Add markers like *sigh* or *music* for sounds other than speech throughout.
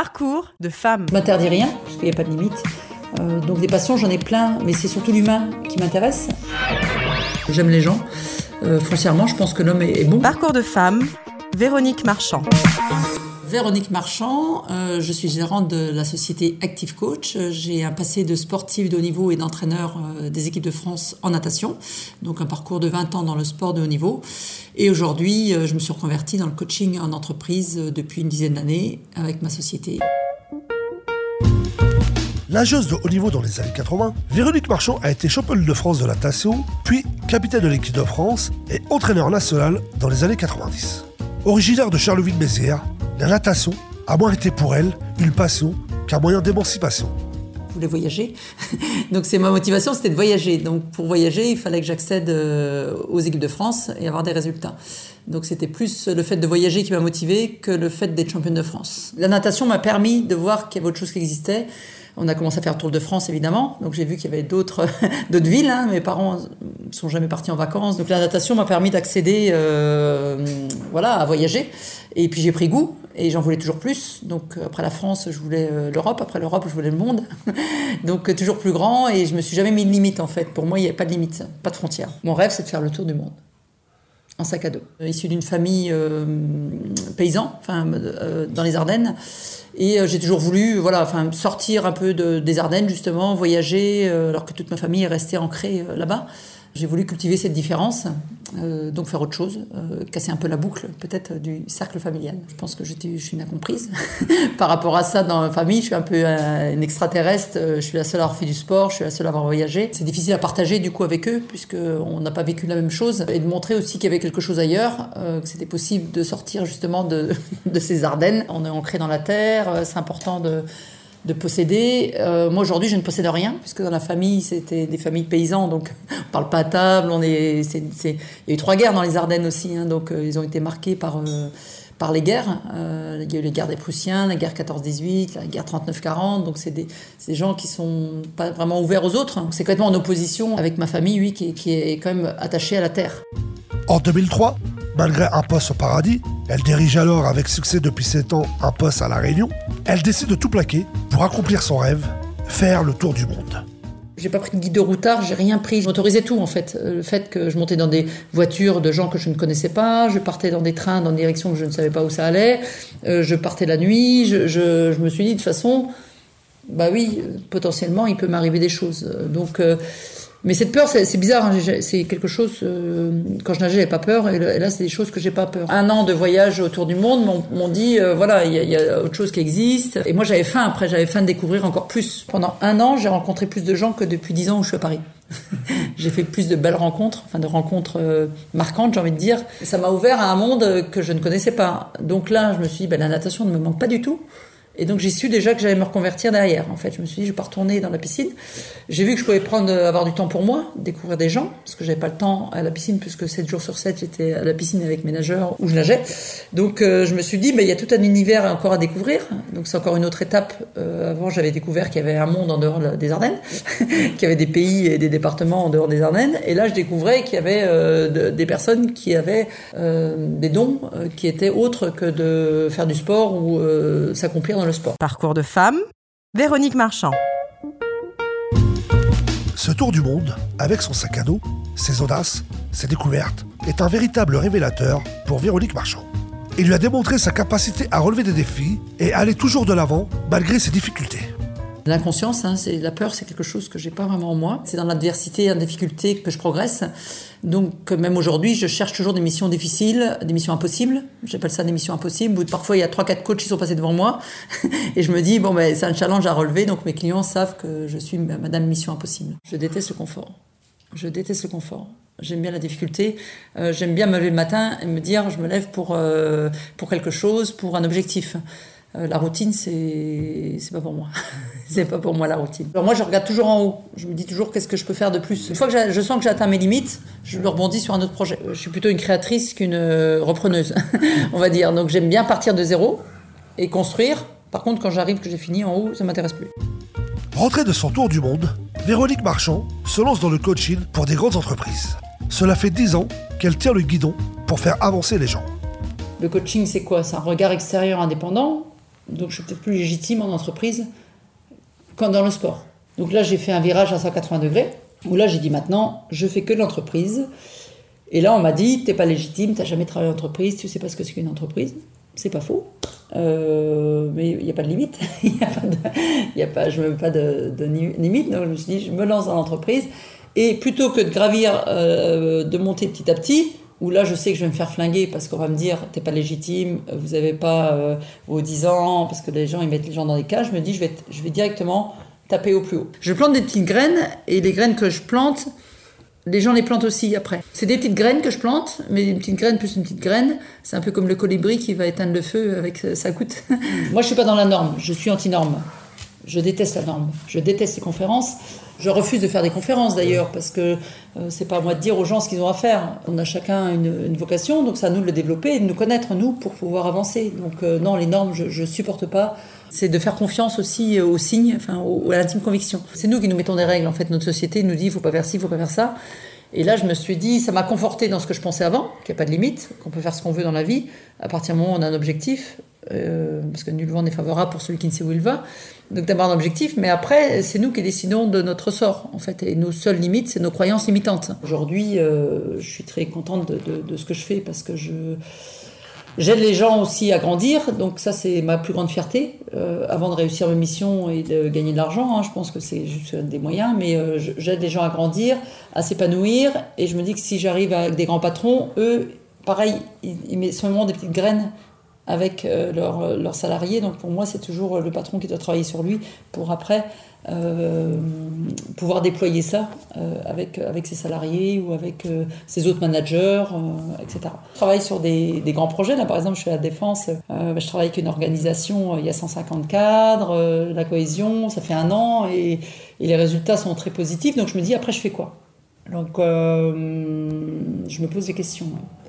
Parcours de femme. Je m'interdis rien, parce qu'il n'y a pas de limite. Euh, donc des passions, j'en ai plein, mais c'est surtout l'humain qui m'intéresse. J'aime les gens. Euh, foncièrement, je pense que l'homme est, est bon. Parcours de femme. Véronique Marchand. Véronique Marchand, euh, je suis gérante de la société Active Coach. Euh, J'ai un passé de sportif de haut niveau et d'entraîneur euh, des équipes de France en natation, donc un parcours de 20 ans dans le sport de haut niveau. Et aujourd'hui, je me suis reconvertie dans le coaching en entreprise depuis une dizaine d'années avec ma société. Nageuse de haut niveau dans les années 80, Véronique Marchand a été championne de France de natation, puis capitaine de l'équipe de France et entraîneur national dans les années 90. Originaire de Charleville-Mézières, la natation a moins été pour elle une passion qu'un moyen d'émancipation. Je voulais voyager? *laughs* Donc c'est ma motivation, c'était de voyager. Donc pour voyager, il fallait que j'accède euh, aux équipes de France et avoir des résultats. Donc c'était plus le fait de voyager qui m'a motivé que le fait d'être championne de France. La natation m'a permis de voir qu'il y avait autre chose qui existait. On a commencé à faire le Tour de France évidemment, donc j'ai vu qu'il y avait d'autres *laughs* villes. hein. Mes parents sont jamais partis en vacances, donc la natation m'a permis d'accéder, euh, voilà, à voyager. Et puis j'ai pris goût et j'en voulais toujours plus. Donc après la France, je voulais euh, l'Europe. Après l'Europe, je voulais le monde. *laughs* Donc toujours plus grand. Et je me suis jamais mis de limite en fait. Pour moi, il n'y a pas de limite, pas de frontières. Mon rêve, c'est de faire le tour du monde en sac à dos. Euh, Issu d'une famille euh, paysan, enfin euh, dans les Ardennes. Et j'ai toujours voulu, voilà, enfin sortir un peu de- des Ardennes justement, voyager, alors que toute ma famille est restée ancrée là-bas. J'ai voulu cultiver cette différence, euh, donc faire autre chose, euh, casser un peu la boucle peut-être du cercle familial. Je pense que je suis une incomprise *laughs* par rapport à ça dans ma famille. Je suis un peu euh, une extraterrestre. euh, Je suis la seule à avoir fait du sport. Je suis la seule à avoir voyagé. C'est difficile à partager du coup avec eux puisque on n'a pas vécu la même chose et de montrer aussi qu'il y avait quelque chose ailleurs, que c'était possible de sortir justement de, *laughs* de ces Ardennes. On est ancré dans la terre. C'est important de de posséder. Euh, moi aujourd'hui, je ne possède rien, puisque dans la famille, c'était des familles de paysans, donc *laughs* on parle pas à table. On est, Il y a eu trois guerres dans les Ardennes aussi, hein, donc euh, ils ont été marqués par, euh, par les guerres. Il y a eu les guerres des Prussiens, la guerre 14-18, la guerre 39-40, donc c'est des, gens qui sont pas vraiment ouverts aux autres. C'est complètement en opposition avec ma famille, oui, qui, qui est quand même attachée à la terre. En 2003, malgré un poste au paradis, elle dirige alors avec succès depuis 7 ans un poste à La Réunion, elle décide de tout plaquer pour accomplir son rêve, faire le tour du monde. J'ai pas pris de guide de routard, j'ai rien pris. Je m'autorisais tout en fait. Euh, Le fait que je montais dans des voitures de gens que je ne connaissais pas, je partais dans des trains dans des directions que je ne savais pas où ça allait, euh, je partais la nuit, je, me suis dit de toute façon, bah oui, euh, potentiellement il peut m'arriver des choses. Donc, mais cette peur, c'est bizarre. hein, C'est quelque chose. euh, quand je nageais, j'avais pas peur, et, là, c'est des choses que j'ai pas peur. Un an de voyage autour du monde m'ont- dit, euh, voilà, il y, a- autre chose qui existe. Et moi, j'avais faim. Après, j'avais faim de découvrir encore plus. Pendant un an, j'ai rencontré plus de gens que depuis dix ans où je suis à Paris. *laughs* j'ai fait plus de belles rencontres, enfin de rencontres euh, marquantes, j'ai envie de dire. Ça m'a ouvert à un monde que je ne connaissais pas. Donc là, je me suis dit, ben, la natation ne me manque pas du tout. Et donc j'ai su déjà que j'allais me reconvertir derrière. En fait, je me suis dit, je vais pas retourner dans la piscine. J'ai vu que je pouvais prendre, euh, avoir du temps pour moi, découvrir des gens, parce que j'avais pas le temps à la piscine, puisque 7 jours sur 7, j'étais à la piscine avec mes nageurs où je nageais. Donc euh, je me suis dit, ben, il y a tout un univers encore à découvrir. Donc c'est encore une autre étape. Euh, avant, j'avais découvert qu'il y avait un monde en dehors des Ardennes, *laughs* qu'il y avait des pays et des départements en dehors des Ardennes. Et là, je découvrais qu'il y avait de- des personnes qui avaient des dons qui étaient autres que de faire du sport ou s'accomplir dans Parcours de femme. Véronique Marchand. Ce tour du monde, avec son sac à dos, ses audaces, ses découvertes, est un véritable révélateur pour Véronique Marchand. Il lui a démontré sa capacité à relever des défis et aller toujours de l'avant malgré ses difficultés. L'inconscience, hein, c'est la peur, c'est quelque chose que j'ai pas vraiment en moi. C'est dans l'adversité, la difficulté que je progresse. Donc même aujourd'hui, je cherche toujours des missions difficiles, des missions impossibles. J'appelle ça des missions impossibles. Parfois il y a trois, quatre coachs qui sont passés devant moi, *laughs* et je me dis bon ben c'est un challenge à relever. Donc mes clients savent que je suis Madame Mission Impossible. Je déteste le confort. Je déteste le confort. J'aime bien la difficulté. Euh, J'aime bien me lever le matin et me dire je me lève pour euh, pour quelque chose, pour un objectif. Euh, la routine, c'est c'est pas pour moi. *laughs* c'est pas pour moi la routine. Alors moi, je regarde toujours en haut. Je me dis toujours qu'est-ce que je peux faire de plus? Une fois que je sens que j'ai atteint mes limites, je rebondis sur un autre projet. Euh, Je suis plutôt une créatrice qu'une euh, repreneuse, *laughs* on va dire. Donc j'aime bien partir de zéro et construire. Par contre, quand j'arrive que j'ai fini en haut, ça m'intéresse plus. Rentrée de son tour du monde, Véronique Marchand se lance dans le coaching pour des grandes entreprises. Cela fait 10 ans qu'elle tient le guidon pour faire avancer les gens. Le coaching, c'est quoi? C'est un regard extérieur indépendant? Donc je suis peut-être plus légitime en entreprise qu'en dans le sport. Donc là, j'ai fait un virage à 180 degrés, où là, j'ai dit maintenant, je fais que l'entreprise. Et là, on m'a dit, t'es pas légitime, t'as jamais travaillé en entreprise, tu sais pas ce que c'est qu'une entreprise. C'est pas faux. Euh, mais il n'y a pas de limite. *laughs* Il a pas de, y a pas, je ne pas de, de, limite. Donc je me suis dit, je me lance dans l'entreprise. Et plutôt que de gravir, euh, de monter petit à petit, où là je sais que je vais me faire flinguer parce qu'on va me dire, t'es pas légitime, vous n'avez pas euh, vos 10 ans, parce que les gens ils mettent les gens dans des cages, je me dis, je vais, je vais directement taper au plus haut. Je plante des petites graines, et les graines que je plante, les gens les plantent aussi après. C'est des petites graines que je plante, mais une petite graine plus une petite graine, c'est un peu comme le colibri qui va éteindre le feu avec sa goutte. Moi, je suis pas dans la norme, je suis anti-norme. Je déteste la norme, je déteste les conférences. Je refuse de faire des conférences d'ailleurs parce que euh, c'est pas à moi de dire aux gens ce qu'ils ont à faire. On a chacun une, vocation, donc c'est à nous de le développer et de nous connaître nous pour pouvoir avancer. Donc euh, non, les normes, je, je supporte pas. C'est de faire confiance aussi aux signes, enfin à l'intime conviction. C'est nous qui nous mettons des règles en fait. Notre société nous dit il faut pas faire ci, il faut pas faire ça. Et là, je me suis dit, ça m'a conforté dans ce que je pensais avant, qu'il n'y a pas de limite, qu'on peut faire ce qu'on veut dans la vie, à partir du moment où on a un objectif, euh, parce que nul vent n'est favorable pour celui qui ne sait où il va. Donc d'avoir un objectif, mais après, c'est nous qui décidons de notre sort, en fait. Nos seules limites, c'est nos croyances limitantes. Aujourd'hui, euh, je suis très contente de, ce que je fais, parce que je J'aide les gens aussi à grandir, donc ça c'est ma plus grande fierté. Euh, avant de réussir ma mission et de gagner de l'argent, hein, je pense que c'est juste des moyens, mais j'aide les gens à grandir, à s'épanouir, et je me dis que si j'arrive avec des grands patrons, eux, pareil, ils, ils mettent simplement des petites graines avec euh, leurs leur salariés. Donc pour moi, c'est toujours le patron qui doit travailler sur lui pour après euh, pouvoir déployer ça euh, avec, avec ses salariés ou avec euh, ses autres managers, euh, etc. Je travaille sur des, grands projets. Là, par exemple, je suis à la Défense. Bah, je travaille avec une organisation, il y a 150 cadres, la cohésion, ça fait un an et, les résultats sont très positifs. Donc je me dis, après, je fais quoi? Donc je me pose des questions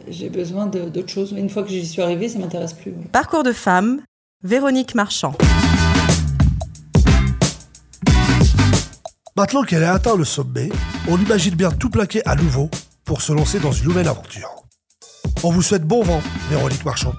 j'ai besoin d'autre chose. Une fois que j'y suis arrivée, ça m'intéresse plus. Parcours de femme, Véronique Marchand. Maintenant qu'elle a atteint le sommet, on imagine bien tout plaquer à nouveau pour se lancer dans une nouvelle aventure. On vous souhaite bon vent, Véronique Marchand.